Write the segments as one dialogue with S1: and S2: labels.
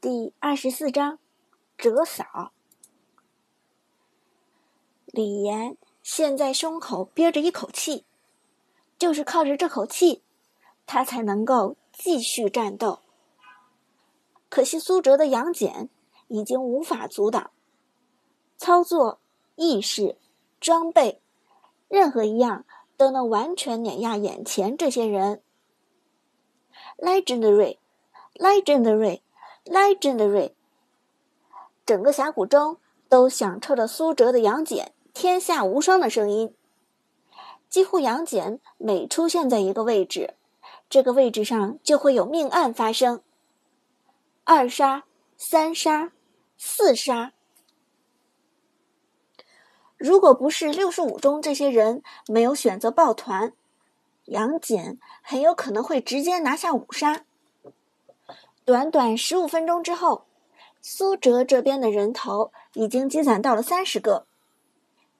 S1: 第二十四章，折扫。李岩现在胸口憋着一口气，就是靠着这口气，他才能够继续战斗。可惜苏哲的杨戬已经无法阻挡，操作、意识、装备，任何一样都能完全碾压眼前这些人。Legendary，Legendary Legendary，整个峡谷中都响彻着苏哲的杨戬天下无双的声音。几乎杨戬每出现在一个位置，这个位置上就会有命案发生。二杀、三杀、四杀，如果不是六十五中这些人没有选择抱团，杨戬很有可能会直接拿下五杀。短短十五分钟之后，苏哲这边的人头已经积攒到了三十个，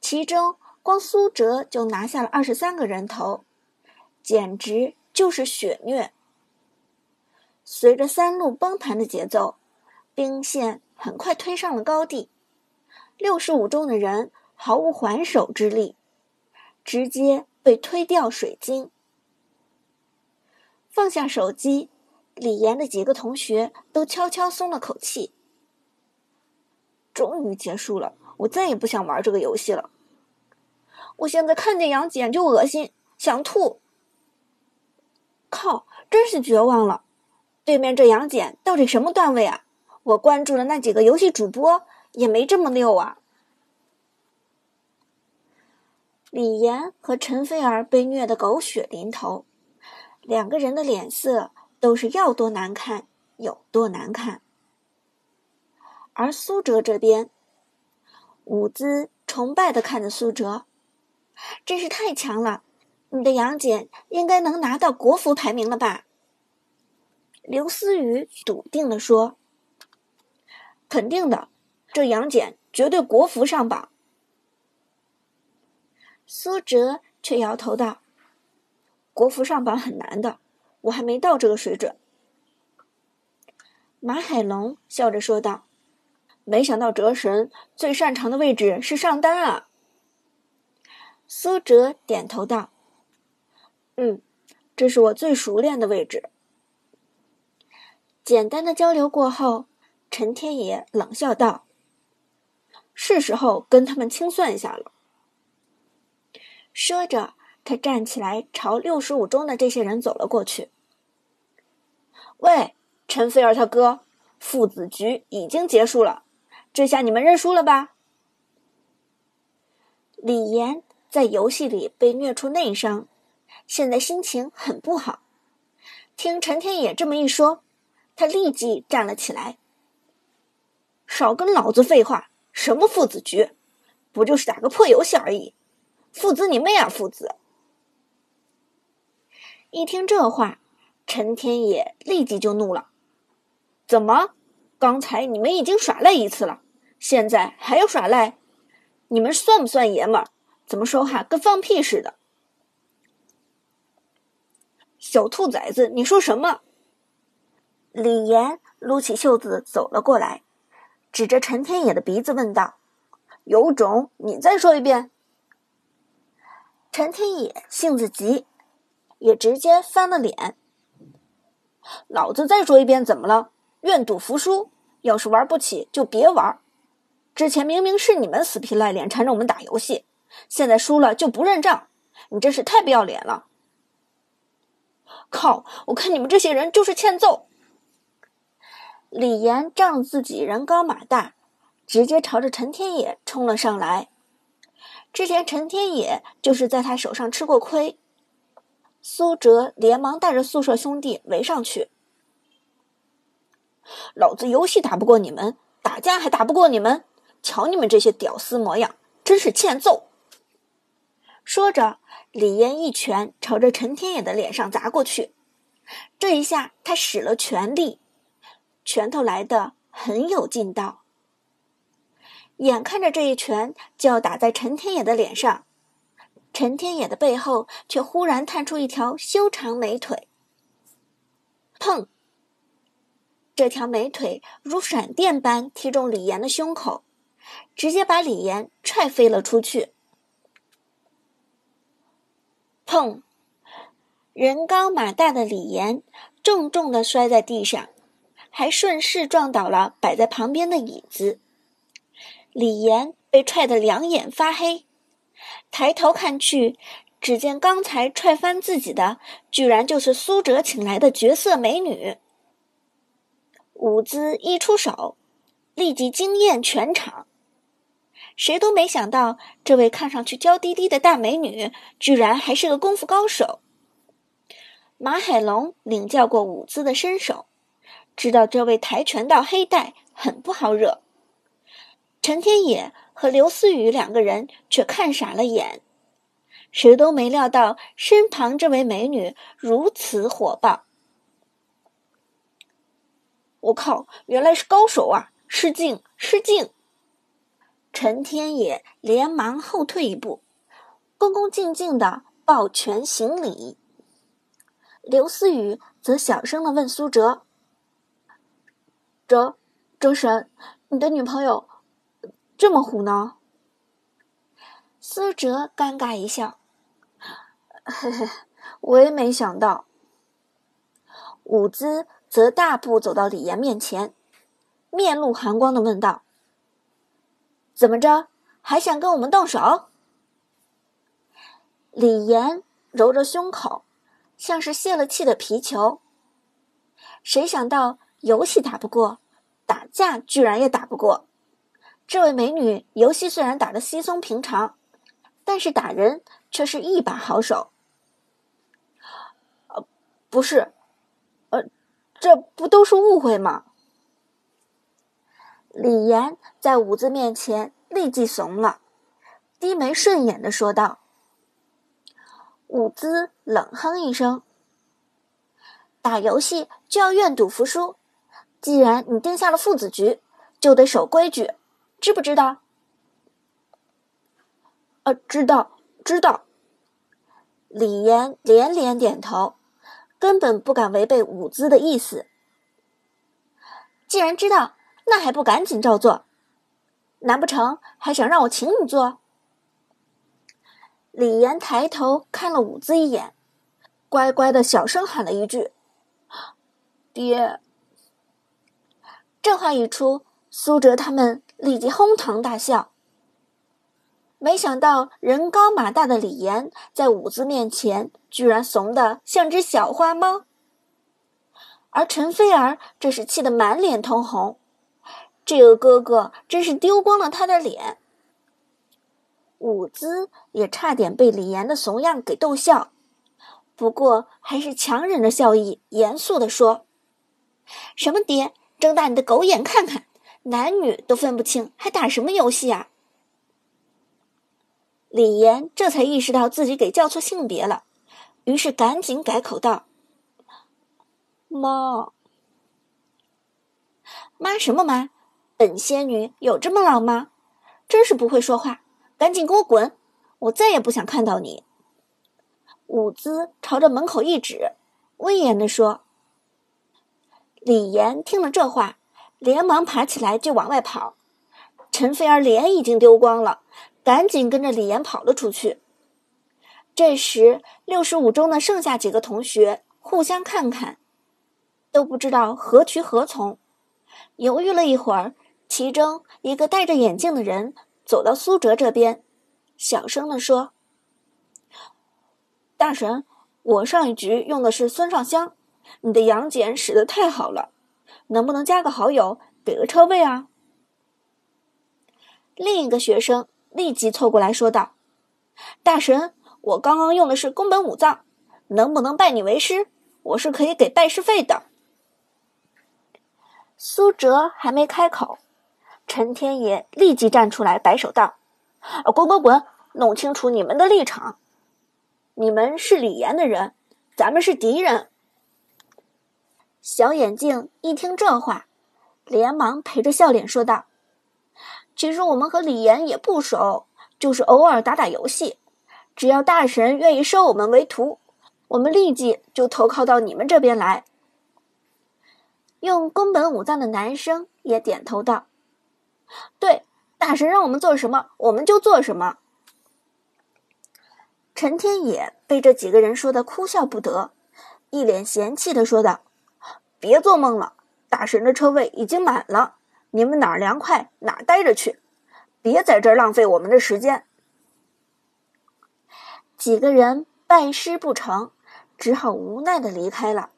S1: 其中光苏哲就拿下了二十三个人头，简直就是血虐。随着三路崩盘的节奏，兵线很快推上了高地，六十五中的人毫无还手之力，直接被推掉水晶。放下手机。李岩的几个同学都悄悄松了口气，终于结束了。我再也不想玩这个游戏了。我现在看见杨戬就恶心，想吐。靠，真是绝望了！对面这杨戬到底什么段位啊？我关注的那几个游戏主播也没这么溜啊。李岩和陈菲儿被虐得狗血淋头，两个人的脸色。都是要多难看有多难看，而苏哲这边，伍兹崇拜的看着苏哲，真是太强了！你的杨戬应该能拿到国服排名了吧？刘思雨笃定的说：“肯定的，这杨戬绝对国服上榜。”苏哲却摇头道：“国服上榜很难的。”我还没到这个水准。马海龙笑着说道：“没想到哲神最擅长的位置是上单啊。”苏哲点头道：“嗯，这是我最熟练的位置。”简单的交流过后，陈天野冷笑道：“是时候跟他们清算一下了。”说着。他站起来，朝六十五中的这些人走了过去。喂，陈菲儿他哥，父子局已经结束了，这下你们认输了吧？李岩在游戏里被虐出内伤，现在心情很不好。听陈天野这么一说，他立即站了起来。少跟老子废话！什么父子局，不就是打个破游戏而已？父子你妹啊，父子！一听这话，陈天野立即就怒了：“怎么？刚才你们已经耍赖一次了，现在还要耍赖？你们算不算爷们？怎么说话跟放屁似的？”小兔崽子，你说什么？李岩撸起袖子走了过来，指着陈天野的鼻子问道：“有种，你再说一遍。”陈天野性子急。也直接翻了脸。老子再说一遍，怎么了？愿赌服输。要是玩不起，就别玩。之前明明是你们死皮赖脸缠着我们打游戏，现在输了就不认账，你真是太不要脸了！靠！我看你们这些人就是欠揍。李岩仗自己人高马大，直接朝着陈天野冲了上来。之前陈天野就是在他手上吃过亏。苏哲连忙带着宿舍兄弟围上去。老子游戏打不过你们，打架还打不过你们，瞧你们这些屌丝模样，真是欠揍！说着，李岩一拳朝着陈天野的脸上砸过去。这一下，他使了全力，拳头来的很有劲道。眼看着这一拳就要打在陈天野的脸上。陈天野的背后却忽然探出一条修长美腿，砰！这条美腿如闪电般踢中李岩的胸口，直接把李岩踹飞了出去。砰！人高马大的李岩重重的摔在地上，还顺势撞倒了摆在旁边的椅子。李岩被踹得两眼发黑，抬头看去，只见刚才踹翻自己的，居然就是苏哲请来的绝色美女。舞姿一出手，立即惊艳全场。谁都没想到，这位看上去娇滴滴的大美女，居然还是个功夫高手。马海龙领教过舞姿的身手，知道这位跆拳道黑带很不好惹。陈天野和刘思雨两个人却看傻了眼，谁都没料到身旁这位美女如此火爆。我靠，原来是高手啊！失敬，失敬。陈天野连忙后退一步，恭恭敬敬的抱拳行礼。刘思雨则小声的问苏哲：“哲，哲神，你的女朋友这么虎呢？”思哲尴尬一笑：“嘿嘿，我也没想到。”伍兹则大步走到李岩面前，面露寒光的问道：“怎么着，还想跟我们动手？”李岩揉着胸口。像是泄了气的皮球。谁想到游戏打不过，打架居然也打不过。这位美女游戏虽然打得稀松平常，但是打人却是一把好手。呃，不是，呃，这不都是误会吗？李岩在五子面前立即怂了，低眉顺眼的说道。舞姿冷哼一声：“打游戏就要愿赌服输，既然你定下了父子局，就得守规矩，知不知道？”“呃，知道，知道。”李岩连连点头，根本不敢违背舞姿的意思。既然知道，那还不赶紧照做？难不成还想让我请你做？李岩抬头看了舞姿一眼，乖乖的小声喊了一句：“爹。”这话一出，苏哲他们立即哄堂大笑。没想到人高马大的李岩在舞姿面前居然怂得像只小花猫，而陈菲儿这是气得满脸通红，这个哥哥真是丢光了他的脸。舞姿也差点被李岩的怂样给逗笑，不过还是强忍着笑意，严肃地说：“什么爹？睁大你的狗眼看看，男女都分不清，还打什么游戏啊？”李岩这才意识到自己给叫错性别了，于是赶紧改口道：“妈，妈什么妈？本仙女有这么老吗？真是不会说话。”赶紧给我滚！我再也不想看到你。舞姿朝着门口一指，威严地说：“李岩听了这话，连忙爬起来就往外跑。陈菲儿脸已经丢光了，赶紧跟着李岩跑了出去。这时，六十五中的剩下几个同学互相看看，都不知道何去何从。犹豫了一会儿，其中一个戴着眼镜的人。走到苏哲这边，小声的说：“大神，我上一局用的是孙尚香，你的杨戬使得太好了，能不能加个好友，给个车位啊？”另一个学生立即凑过来说道：“大神，我刚刚用的是宫本武藏，能不能拜你为师？我是可以给拜师费的。”苏哲还没开口。陈天野立即站出来，摆手道：“滚滚滚！弄清楚你们的立场。你们是李岩的人，咱们是敌人。”小眼镜一听这话，连忙陪着笑脸说道：“其实我们和李岩也不熟，就是偶尔打打游戏。只要大神愿意收我们为徒，我们立即就投靠到你们这边来。”用宫本武藏的男生也点头道：“对，大神让我们做什么，我们就做什么。”陈天野被这几个人说的哭笑不得，一脸嫌弃的说道：“别做梦了，大神的车位已经满了，你们哪儿凉快哪儿待着去，别在这儿浪费我们的时间。”几个人拜师不成，只好无奈的离开了。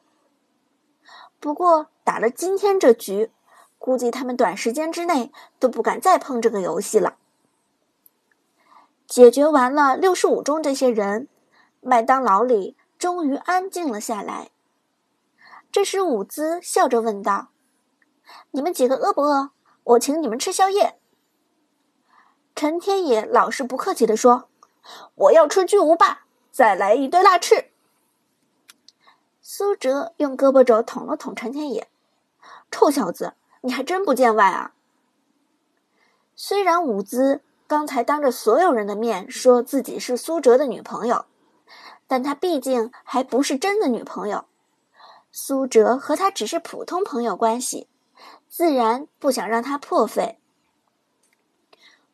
S1: 不过打了今天这局，估计他们短时间之内都不敢再碰这个游戏了。解决完了六十五中这些人，麦当劳里终于安静了下来。这时，伍兹笑着问道：“你们几个饿不饿？我请你们吃宵夜。”陈天野老实不客气地说：“我要吃巨无霸，再来一堆辣翅。”苏哲用胳膊肘捅了捅陈天野：“臭小子，你还真不见外啊！”虽然伍兹。刚才当着所有人的面说自己是苏哲的女朋友，但他毕竟还不是真的女朋友。苏哲和他只是普通朋友关系，自然不想让他破费。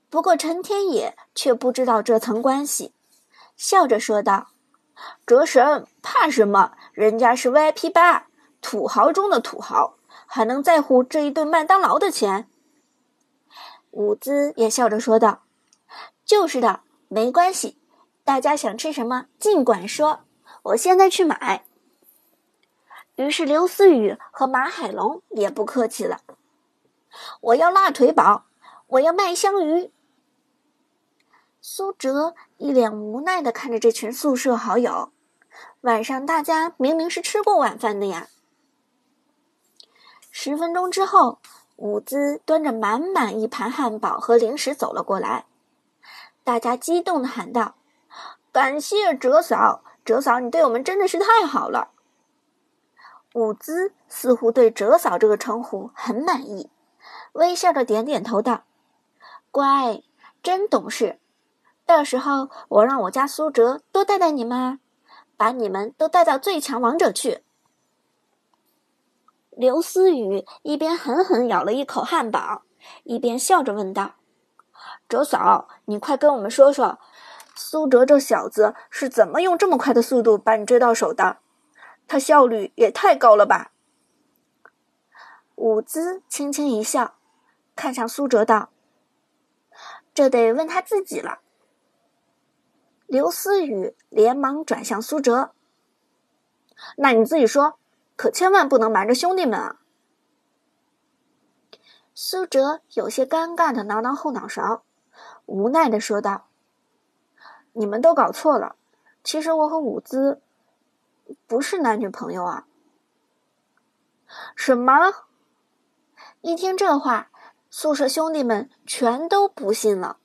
S1: 不过陈天野却不知道这层关系，笑着说道：“哲神怕什么？人家是 VIP 八，土豪中的土豪，还能在乎这一顿麦当劳的钱？”伍兹也笑着说道。就是的，没关系，大家想吃什么尽管说，我现在去买。于是刘思雨和马海龙也不客气了，我要辣腿堡，我要麦香鱼。苏哲一脸无奈的看着这群宿舍好友，晚上大家明明是吃过晚饭的呀。十分钟之后，伍兹端着满满一盘汉堡和零食走了过来。大家激动的喊道：“感谢哲嫂，哲嫂，你对我们真的是太好了。”伍兹似乎对“哲嫂”这个称呼很满意，微笑着点点头道：“乖，真懂事。到时候我让我家苏哲多带带你们，把你们都带到最强王者去。”刘思雨一边狠狠咬了一口汉堡，一边笑着问道。哲嫂，你快跟我们说说，苏哲这小子是怎么用这么快的速度把你追到手的？他效率也太高了吧！伍兹轻轻一笑，看向苏哲道：“这得问他自己了。”刘思雨连忙转向苏哲：“那你自己说，可千万不能瞒着兄弟们啊！”苏哲有些尴尬的挠挠后脑勺。无奈的说道：“你们都搞错了，其实我和伍兹不是男女朋友啊。”什么？一听这话，宿舍兄弟们全都不信了。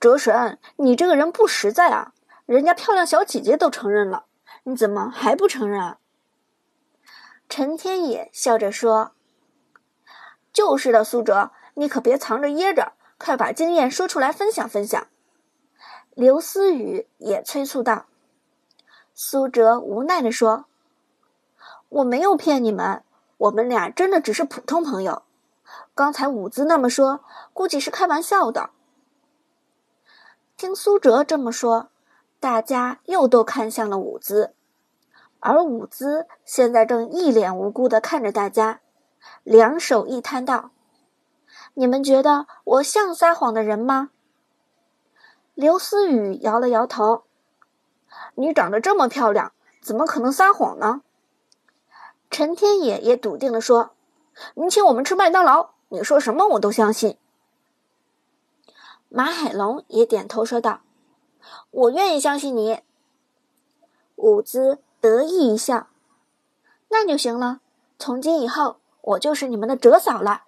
S1: 哲神，你这个人不实在啊！人家漂亮小姐姐都承认了，你怎么还不承认啊？陈天野笑着说：“就是的，苏哲，你可别藏着掖着。”快把经验说出来分享分享，刘思雨也催促道。苏哲无奈地说：“我没有骗你们，我们俩真的只是普通朋友。刚才伍兹那么说，估计是开玩笑的。”听苏哲这么说，大家又都看向了伍兹，而伍兹现在正一脸无辜的看着大家，两手一摊道。你们觉得我像撒谎的人吗？刘思雨摇了摇头。你长得这么漂亮，怎么可能撒谎呢？陈天野也笃定的说：“你请我们吃麦当劳，你说什么我都相信。”马海龙也点头说道：“我愿意相信你。”伍兹得意一笑：“那就行了，从今以后我就是你们的哲嫂了。”